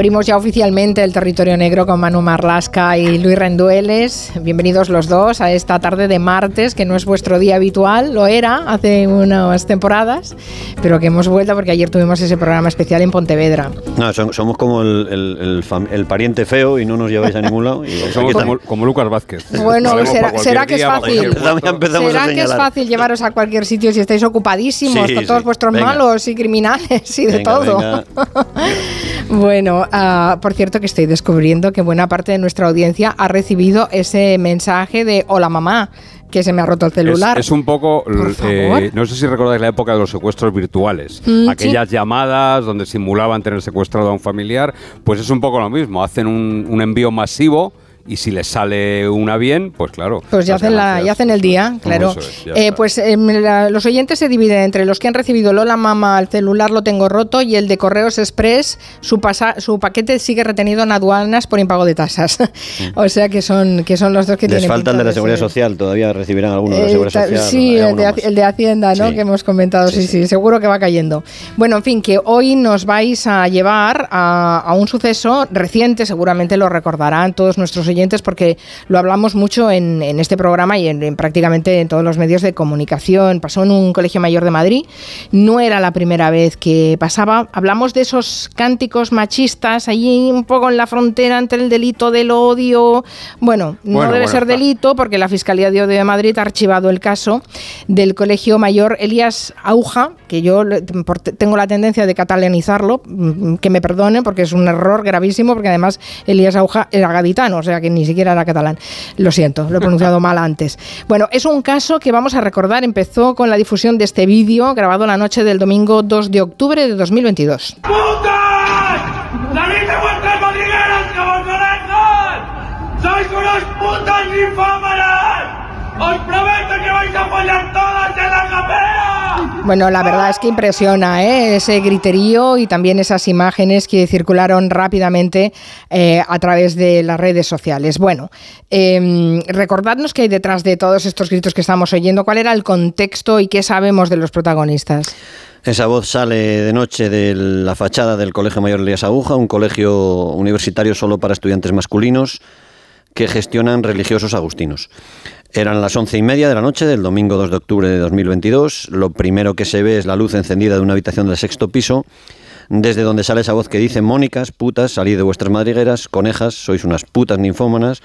Abrimos ya oficialmente el territorio negro con Manu Marlasca y Luis Rendueles. Bienvenidos los dos a esta tarde de martes, que no es vuestro día habitual, lo era hace unas temporadas, pero que hemos vuelto porque ayer tuvimos ese programa especial en Pontevedra. No, somos como el, pariente feo y no nos lleváis a ningún lado. somos como, Lucas Vázquez. Bueno, será, que es fácil. será que es fácil llevaros a cualquier sitio si estáis ocupadísimos con todos vuestros malos y criminales y de todo. bueno, Ah, por cierto que estoy descubriendo que buena parte de nuestra audiencia ha recibido ese mensaje de hola mamá que se me ha roto el celular. Es, un poco, eh, no sé si recordáis la época de los secuestros virtuales, mm, aquellas llamadas donde simulaban tener secuestrado a un familiar, pues es un poco lo mismo, hacen un, un envío masivo y si les sale una bien, pues claro. Pues ya, hacen, la, ya hacen el día, claro. Eh, pues em, los oyentes se dividen entre los que han recibido Lola Mama, el celular lo tengo roto y el de Correos Express, su, su paquete sigue retenido en aduanas por impago de tasas. o sea que son, que son los dos que les tienen. Les faltan de la Seguridad Social, todavía recibirán algunos de la Seguridad eh, Social. Sí, el de, Hacienda, ¿no? Que hemos comentado, sí sí, seguro que va cayendo. Bueno, en fin, que hoy nos vais a llevar a, a un suceso reciente, seguramente lo recordarán todos nuestros oyentes porque lo hablamos mucho en, este programa y en, prácticamente en todos los medios de comunicación. Pasó en un colegio mayor de Madrid, no era la primera vez que pasaba. Hablamos de esos cánticos machistas allí un poco en la frontera entre el delito del odio. Bueno, no debe ser delito porque la Fiscalía de Odio de Madrid ha archivado el caso del colegio mayor Elías Auja, que yo tengo la tendencia de catalanizarlo, mm, que me perdone porque es un error gravísimo, porque además Elías Auja era gaditano, o sea que ni siquiera era catalán. Lo siento, lo he pronunciado mal antes. Bueno, es un caso que vamos a recordar, empezó con la difusión de este vídeo grabado la noche del domingo 2 de octubre de 2022. ¡Putas! ¡Salid de vuestras madrigueras, ¡Sois unos putas infámaras! ¡Os prometo vais a apoyar todas en la capea! Bueno, la verdad es que impresiona ¿eh? ese griterío y también esas imágenes que circularon rápidamente eh, a través de las redes sociales. Bueno, eh, recordadnos qué hay detrás de todos estos gritos que estamos oyendo, cuál era el contexto y qué sabemos de los protagonistas. Esa voz sale de noche de la fachada del Colegio Mayor Elías Aguja, un colegio universitario solo para estudiantes masculinos que gestionan religiosos agustinos. Eran las once y media de la noche del domingo 2 de octubre de 2022. Lo primero que se ve es la luz encendida de una habitación del sexto piso, desde donde sale esa voz que dice: Mónicas, putas, salid de vuestras madrigueras, conejas, sois unas putas ninfómanas.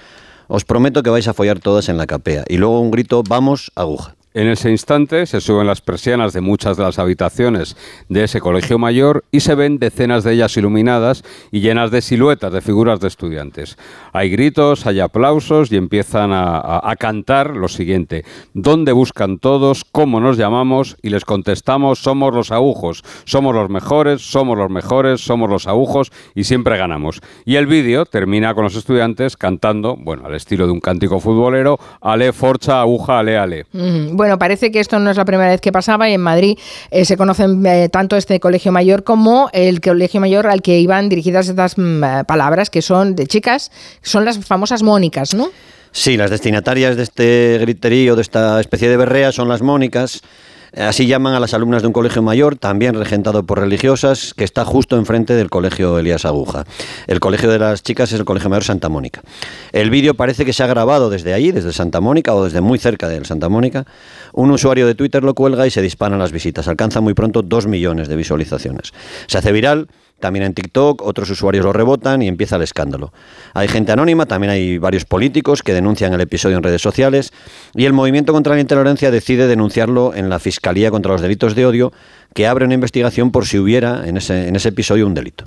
Os prometo que vais a follar todas en la capea. Y luego un grito: Vamos, aguja. En ese instante se suben las persianas de muchas de las habitaciones de ese colegio mayor y se ven decenas de ellas iluminadas y llenas de siluetas de figuras de estudiantes. Hay gritos, hay aplausos y empiezan a, cantar lo siguiente. ¿Dónde buscan todos? ¿Cómo nos llamamos? Y les contestamos, somos los agujos, somos los mejores, somos los mejores, somos los agujos y siempre ganamos. Y el vídeo termina con los estudiantes cantando, bueno, al estilo de un cántico futbolero, ale, forcha, aguja, ale, ale. Parece que esto no es la primera vez que pasaba y en Madrid eh, se conocen eh, tanto este colegio mayor como el colegio mayor al que iban dirigidas estas mm, palabras que son de chicas, son las famosas mónicas, ¿no? Sí, las destinatarias de este griterío, de esta especie de berrea, son las mónicas. Así llaman a las alumnas de un colegio mayor, también regentado por religiosas, que está justo enfrente del colegio Elías Aguja. El colegio de las chicas es el colegio mayor Santa Mónica. El vídeo parece que se ha grabado desde allí, desde Santa Mónica o desde muy cerca de Santa Mónica. Un usuario de Twitter lo cuelga y se disparan las visitas. Alcanza muy pronto dos millones de visualizaciones. Se hace viral también en TikTok, otros usuarios lo rebotan y empieza el escándalo. Hay gente anónima, también hay varios políticos que denuncian el episodio en redes sociales y el Movimiento contra la Intolerancia decide denunciarlo en la Fiscalía contra los Delitos de Odio que abre una investigación por si hubiera en ese, en ese episodio un delito.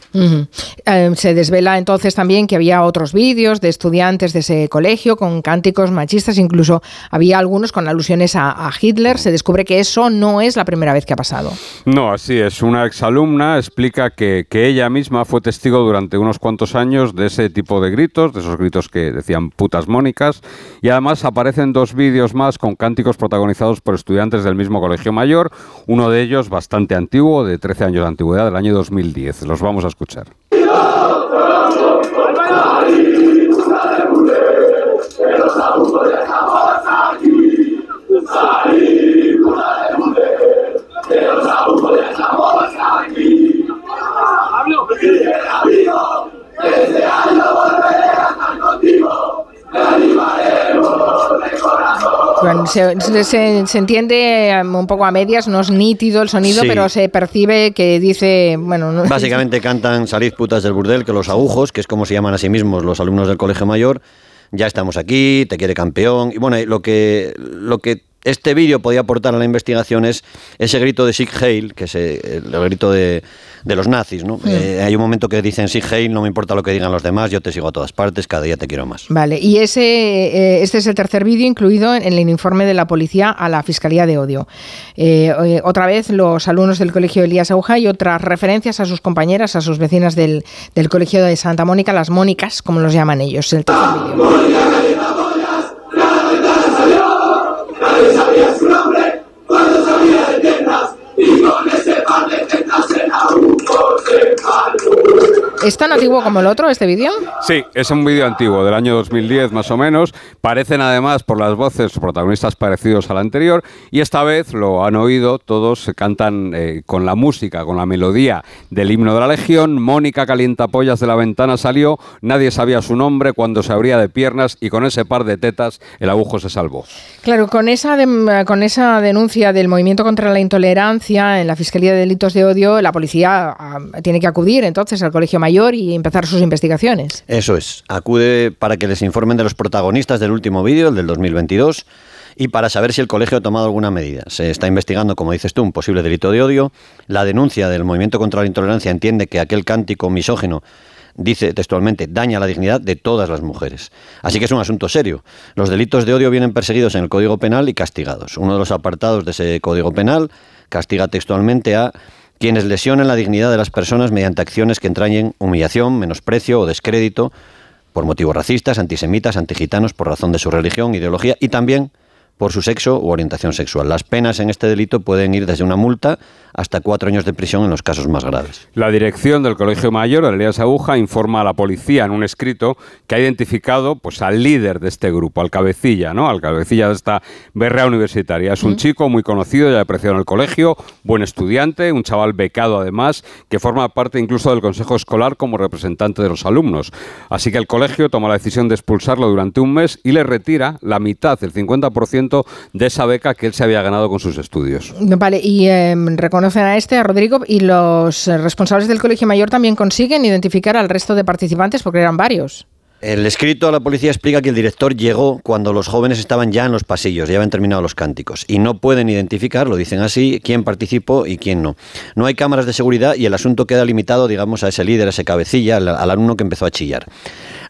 Eh, se desvela entonces también que había otros vídeos de estudiantes de ese colegio con cánticos machistas, incluso había algunos con alusiones a, Hitler. Se descubre que eso no es la primera vez que ha pasado. No, así es. Una exalumna explica que, que ella misma fue testigo durante unos cuantos años de ese tipo de gritos, de esos gritos que decían putas mónicas, y además aparecen dos vídeos más con cánticos protagonizados por estudiantes del mismo colegio mayor, uno de ellos bastante antiguo, de 13 años de antigüedad, del año 2010. Los vamos a escuchar. Se, entiende um, un poco a medias, no es nítido el sonido, pero se percibe que dice, bueno... Básicamente cantan Salid putas del burdel, que los agujos, que es como se llaman a sí mismos los alumnos del colegio mayor, ya estamos aquí, te quiere campeón. Y bueno, lo que, lo que este vídeo podía aportar a la investigación es ese grito de Sieg Heil, que es el grito de, los nazis. ¿no? Eh, hay un momento que dicen Sieg Heil, no me importa lo que digan los demás, yo te sigo a todas partes, cada día te quiero más. Vale, y ese, eh, este es el tercer vídeo incluido en el informe de la policía a la Fiscalía de Odio. Eh, otra vez los alumnos del Colegio Elías Auja y otras referencias a sus compañeras, a sus vecinas del, del Colegio de Santa Mónica, las Mónicas, como los llaman ellos. El tercer vídeo. ¿Es tan antiguo como el otro, este vídeo? Sí, es un vídeo antiguo, del año 2010 más o menos. Parecen además por las voces protagonistas parecidos al anterior y esta vez lo han oído, todos cantan eh, con la música, con la melodía del himno de la Legión. Mónica Calientapollas de la ventana salió, nadie sabía su nombre cuando se abría de piernas y con ese par de tetas el agujo se salvó. Claro, con esa, con esa denuncia del movimiento contra la intolerancia en la Fiscalía de Delitos de Odio, la policía ah, tiene que acudir entonces al Colegio Mayor y empezar sus investigaciones. Eso es, acude para que les informen de los protagonistas del último vídeo, el del 2022 y para saber si el colegio ha tomado alguna medida. Se está investigando, como dices tú, un posible delito de odio. La denuncia del Movimiento contra la Intolerancia entiende que aquel cántico misógino dice textualmente, daña la dignidad de todas las mujeres. Así que es un asunto serio. Los delitos de odio vienen perseguidos en el Código Penal y castigados. Uno de los apartados de ese Código Penal castiga textualmente a quienes lesionen la dignidad de las personas mediante acciones que entrañen humillación, menosprecio o descrédito por motivos racistas, antisemitas, antigitanos, por razón de su religión, ideología y también por su sexo u orientación sexual. Las penas en este delito pueden ir desde una multa hasta cuatro años de prisión en los casos más graves. La dirección del Colegio Mayor, Elías Aguja, informa a la policía en un escrito que ha identificado pues, al líder de este grupo, al cabecilla, ¿no? al cabecilla de esta berrea universitaria. Es un chico muy conocido y apreciado en el colegio, buen estudiante, un chaval becado además, que forma parte incluso del consejo escolar como representante de los alumnos. Así que el colegio toma la decisión de expulsarlo durante un mes y le retira la mitad, el 50% de esa beca que él se había ganado con sus estudios. Vale, y eh, conocen a este, a Rodrigo, y los responsables del Colegio Mayor también consiguen identificar al resto de participantes porque eran varios. El escrito a la policía explica que el director llegó cuando los jóvenes estaban ya en los pasillos, ya habían terminado los cánticos, y no pueden identificar, lo dicen así, quién participó y quién no. No hay cámaras de seguridad y el asunto queda limitado, digamos, a ese líder, a ese cabecilla, al, al alumno que empezó a chillar.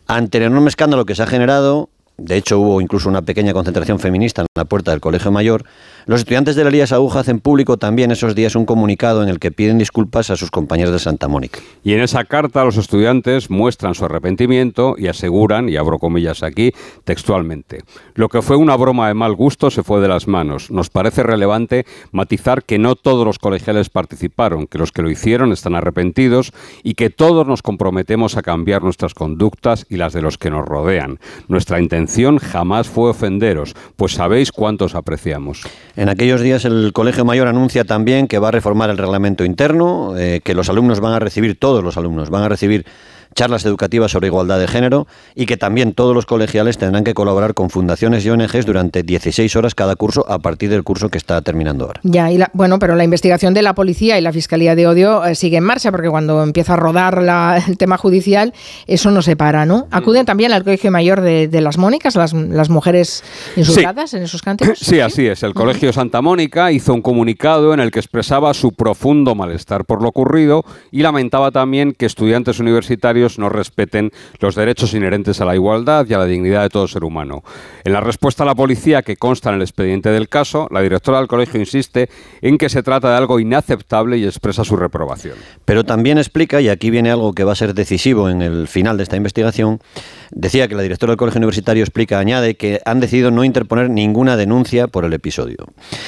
Ante el enorme escándalo que se ha generado, de hecho hubo incluso una pequeña concentración feminista en la puerta del Colegio Mayor, los estudiantes de la Elías Aguja hacen público también esos días un comunicado en el que piden disculpas a sus compañeros de Santa Mónica. Y en esa carta los estudiantes muestran su arrepentimiento y aseguran, y abro comillas aquí, textualmente, lo que fue una broma de mal gusto se fue de las manos. Nos parece relevante matizar que no todos los colegiales participaron, que los que lo hicieron están arrepentidos y que todos nos comprometemos a cambiar nuestras conductas y las de los que nos rodean. Nuestra intención jamás fue ofenderos, pues sabéis cuántos apreciamos. En aquellos días el Colegio Mayor anuncia también que va a reformar el reglamento interno, eh, que los alumnos van a recibir, todos los alumnos van a recibir charlas educativas sobre igualdad de género y que también todos los colegiales tendrán que colaborar con fundaciones y ONGs durante 16 horas cada curso a partir del curso que está terminando ahora. Ya, y bueno, pero la investigación de la policía y la Fiscalía de Odio eh, sigue en marcha porque cuando empieza a rodar el tema judicial, eso no se para, ¿no? Mm. Acuden también al Colegio Mayor de, las Mónicas, las, mujeres insultadas en esos cánticos. Sí, así es. El Colegio Santa Mónica hizo un comunicado en el que expresaba su profundo malestar por lo ocurrido y lamentaba también que estudiantes universitarios no respeten los derechos inherentes a la igualdad y a la dignidad de todo ser humano. En la respuesta a la policía que consta en el expediente del caso, la directora del colegio insiste en que se trata de algo inaceptable y expresa su reprobación. Pero también explica, y aquí viene algo que va a ser decisivo en el final de esta investigación, decía que la directora del colegio universitario explica, añade que han decidido no interponer ninguna denuncia por el episodio.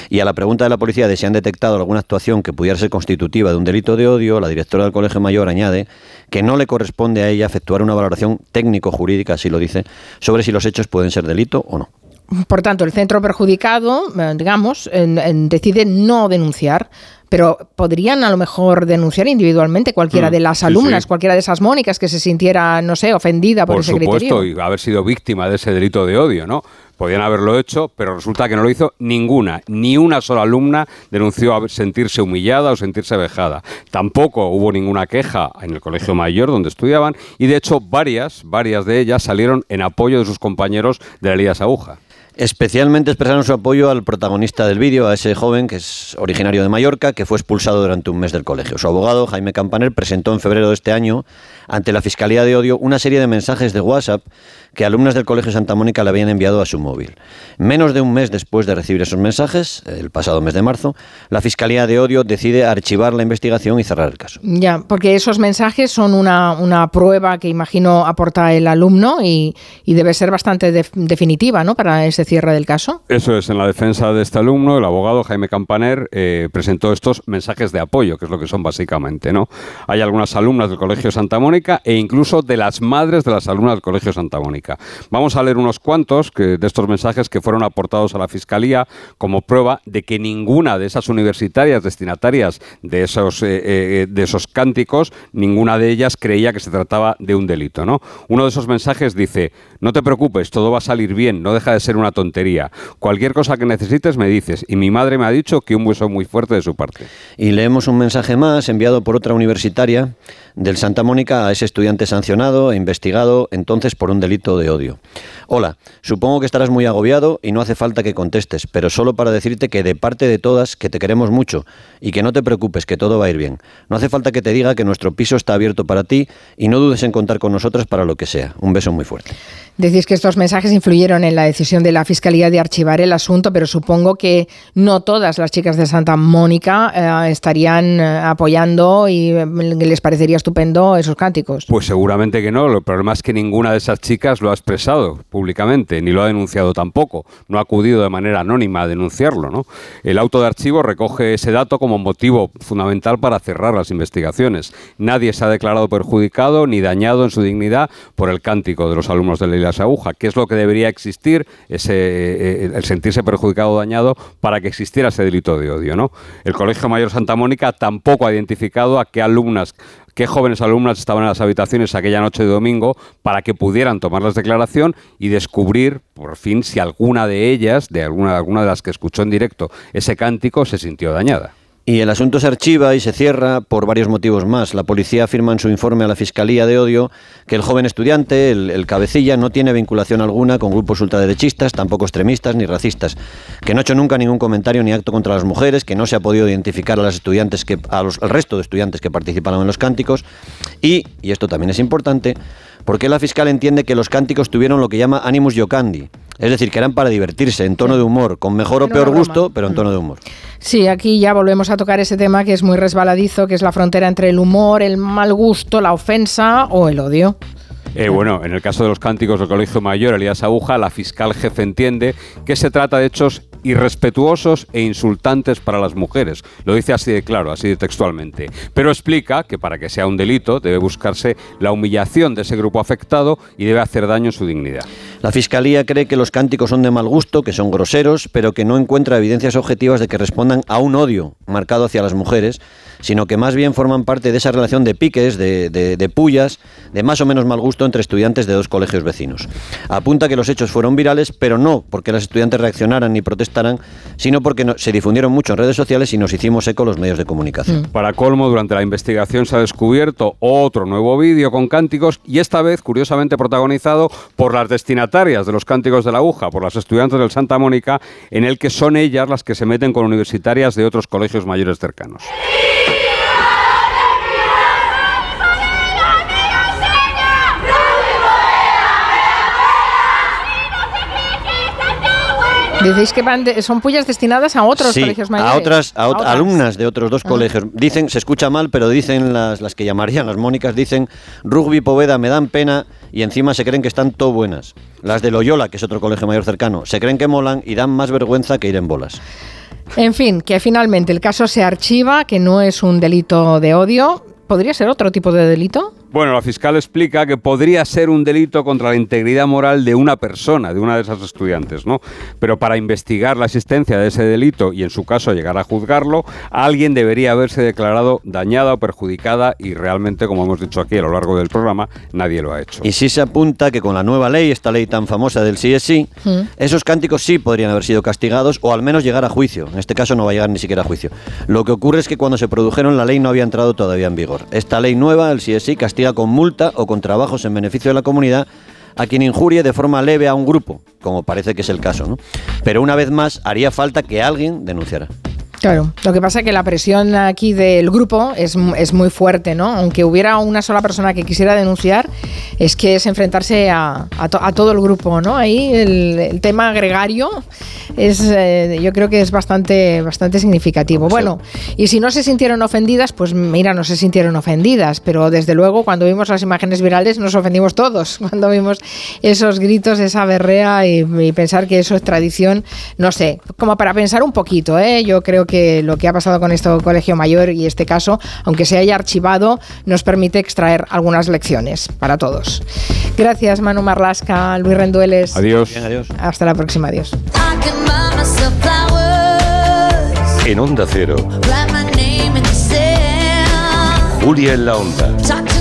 Y a la pregunta de la policía de si han detectado alguna actuación que pudiera ser constitutiva de un delito de odio, la directora del colegio mayor añade que no le corresponde a ella efectuar una valoración técnico-jurídica, así lo dice, sobre si los hechos pueden ser delito o no. Por tanto, el centro perjudicado, eh, digamos, decide no denunciar pero podrían a lo mejor denunciar individualmente cualquiera mm, de las alumnas, cualquiera de esas Mónicas que se sintiera, no sé, ofendida por, ese criterio. Por supuesto, y haber sido víctima de ese delito de odio, ¿no? Podían haberlo hecho, pero resulta que no lo hizo ninguna. Ni una sola alumna denunció sentirse humillada o sentirse vejada. Tampoco hubo ninguna queja en el colegio mayor donde estudiaban y de hecho varias, varias de ellas salieron en apoyo de sus compañeros de la Elías Aguja. Especialmente expresaron su apoyo al protagonista del vídeo, a ese joven que es originario de Mallorca, que fue expulsado durante un mes del colegio. Su abogado, Jaime Campaner, presentó en febrero de este año ante la Fiscalía de Odio una serie de mensajes de WhatsApp que alumnas del Colegio Santa Mónica le habían enviado a su móvil. Menos de un mes después de recibir esos mensajes, el pasado mes de marzo, la Fiscalía de Odio decide archivar la investigación y cerrar el caso. Ya, porque esos mensajes son una, una prueba que imagino aporta el alumno y, y debe ser bastante definitiva ¿no? para ese cierre del caso. Eso es, en la defensa de este alumno, el abogado Jaime Campaner eh, presentó estos mensajes de apoyo, que es lo que son básicamente. ¿no? Hay algunas alumnas del Colegio Santa Mónica e incluso de las madres de las alumnas del Colegio Santa Mónica. Vamos a leer unos cuantos de estos mensajes que fueron aportados a la Fiscalía como prueba de que ninguna de esas universitarias destinatarias de esos, eh, eh, de esos cánticos, ninguna de ellas creía que se trataba de un delito. ¿no? Uno de esos mensajes dice, no te preocupes, todo va a salir bien, no deja de ser una tontería. Cualquier cosa que necesites me dices. Y mi madre me ha dicho que un beso muy fuerte de su parte. Y leemos un mensaje más enviado por otra universitaria del Santa Mónica a ese estudiante sancionado e investigado entonces por un delito de odio. Hola, supongo que estarás muy agobiado y no hace falta que contestes, pero solo para decirte que de parte de todas que te queremos mucho y que no te preocupes, que todo va a ir bien. No hace falta que te diga que nuestro piso está abierto para ti y no dudes en contar con nosotras para lo que sea. Un beso muy fuerte. Decís que estos mensajes influyeron en la decisión de la Fiscalía de archivar el asunto, pero supongo que no todas las chicas de Santa Mónica eh, estarían eh, apoyando y eh, les parecería estupendo esos cánticos. Pues seguramente que no. El problema es que ninguna de esas chicas lo ha expresado públicamente, ni lo ha denunciado tampoco. No ha acudido de manera anónima a denunciarlo. ¿no? El auto de archivo recoge ese dato como motivo fundamental para cerrar las investigaciones. Nadie se ha declarado perjudicado ni dañado en su dignidad por el cántico de los alumnos de la aguja. ¿Qué es lo que debería existir? Ese, eh, el sentirse perjudicado o dañado para que existiera ese delito de odio. ¿no? El Colegio Mayor Santa Mónica tampoco ha identificado a qué alumnas qué jóvenes alumnas estaban en las habitaciones aquella noche de domingo para que pudieran tomar la declaración y descubrir por fin si alguna de ellas, de alguna, alguna de las que escuchó en directo ese cántico, se sintió dañada. Y el asunto se archiva y se cierra por varios motivos más. La policía afirma en su informe a la Fiscalía de Odio que el joven estudiante, el, cabecilla, no tiene vinculación alguna con grupos ultraderechistas, tampoco extremistas ni racistas, que no ha hecho nunca ningún comentario ni acto contra las mujeres, que no se ha podido identificar a las estudiantes que, a los, al resto de estudiantes que participaron en los cánticos y, y esto también es importante, porque la fiscal entiende que los cánticos tuvieron lo que llama animus yocandi, es decir, que eran para divertirse, en tono de humor, con mejor o peor gusto, pero en tono de humor. Sí, aquí ya volvemos a tocar ese tema que es muy resbaladizo, que es la frontera entre el humor, el mal gusto, la ofensa o el odio. Eh, bueno, en el caso de los cánticos del Colegio Mayor, Elías Aguja, la fiscal jefe entiende que se trata de hechos irrespetuosos e insultantes para las mujeres. Lo dice así de claro, así de textualmente. Pero explica que para que sea un delito debe buscarse la humillación de ese grupo afectado y debe hacer daño en su dignidad. La Fiscalía cree que los cánticos son de mal gusto, que son groseros, pero que no encuentra evidencias objetivas de que respondan a un odio marcado hacia las mujeres, sino que más bien forman parte de esa relación de piques, de, de pullas, de más o menos mal gusto entre estudiantes de dos colegios vecinos. Apunta que los hechos fueron virales, pero no porque las estudiantes reaccionaran ni protestaran, sino porque se difundieron mucho en redes sociales y nos hicimos eco los medios de comunicación. Mm. Para colmo, durante la investigación se ha descubierto otro nuevo vídeo con cánticos y esta vez, curiosamente, protagonizado por las destinatarias de los cánticos de la aguja, por las estudiantes del Santa Mónica, en el que son ellas las que se meten con universitarias de otros colegios mayores cercanos. Decís que son pullas destinadas a otros colegios mayores. A otras, a, alumnas de otros dos ah. colegios. Dicen, se escucha mal, pero dicen las, las que llamarían las Mónicas, dicen rugby, poveda, me dan pena y encima se creen que están todo buenas. Las de Loyola, que es otro colegio mayor cercano, se creen que molan y dan más vergüenza que ir en bolas. En fin, que finalmente el caso se archiva, que no es un delito de odio. ¿Podría ser otro tipo de delito? Bueno, la fiscal explica que podría ser un delito contra la integridad moral de una persona, de una de esas estudiantes, ¿no? Pero para investigar la existencia de ese delito y en su caso llegar a juzgarlo, alguien debería haberse declarado dañada o perjudicada y realmente, como hemos dicho aquí a lo largo del programa, nadie lo ha hecho. Y sí se apunta que con la nueva ley, esta ley tan famosa del sí es sí, Mm. esos cánticos sí podrían haber sido castigados o al menos llegar a juicio. En este caso no va a llegar ni siquiera a juicio. Lo que ocurre es que cuando se produjeron la ley no había entrado todavía en vigor. Esta ley nueva, el sí es sí, castiga con multa o con trabajos en beneficio de la comunidad a quien injurie de forma leve a un grupo, como parece que es el caso, ¿no? Pero una vez más haría falta que alguien denunciara. Claro, lo que pasa es que la presión aquí del grupo es, es, muy fuerte, ¿no? Aunque hubiera una sola persona que quisiera denunciar, es que es enfrentarse a, a, to, a todo el grupo, ¿no? Ahí el, el tema gregario es, eh, yo creo que es bastante, bastante significativo. Bueno, y si no se sintieron ofendidas, pues mira, no se sintieron ofendidas, pero desde luego cuando vimos las imágenes virales nos ofendimos todos, cuando vimos esos gritos, esa berrea y, y pensar que eso es tradición, no sé, como para pensar un poquito, ¿eh? Yo creo que lo que ha pasado con este colegio mayor y este caso, aunque se haya archivado, nos permite extraer algunas lecciones para todos. Gracias, Manu Marlasca, Luis Rendueles. Adiós. Bien, adiós. Hasta la próxima, adiós. En Onda Cero, Julia en la Onda.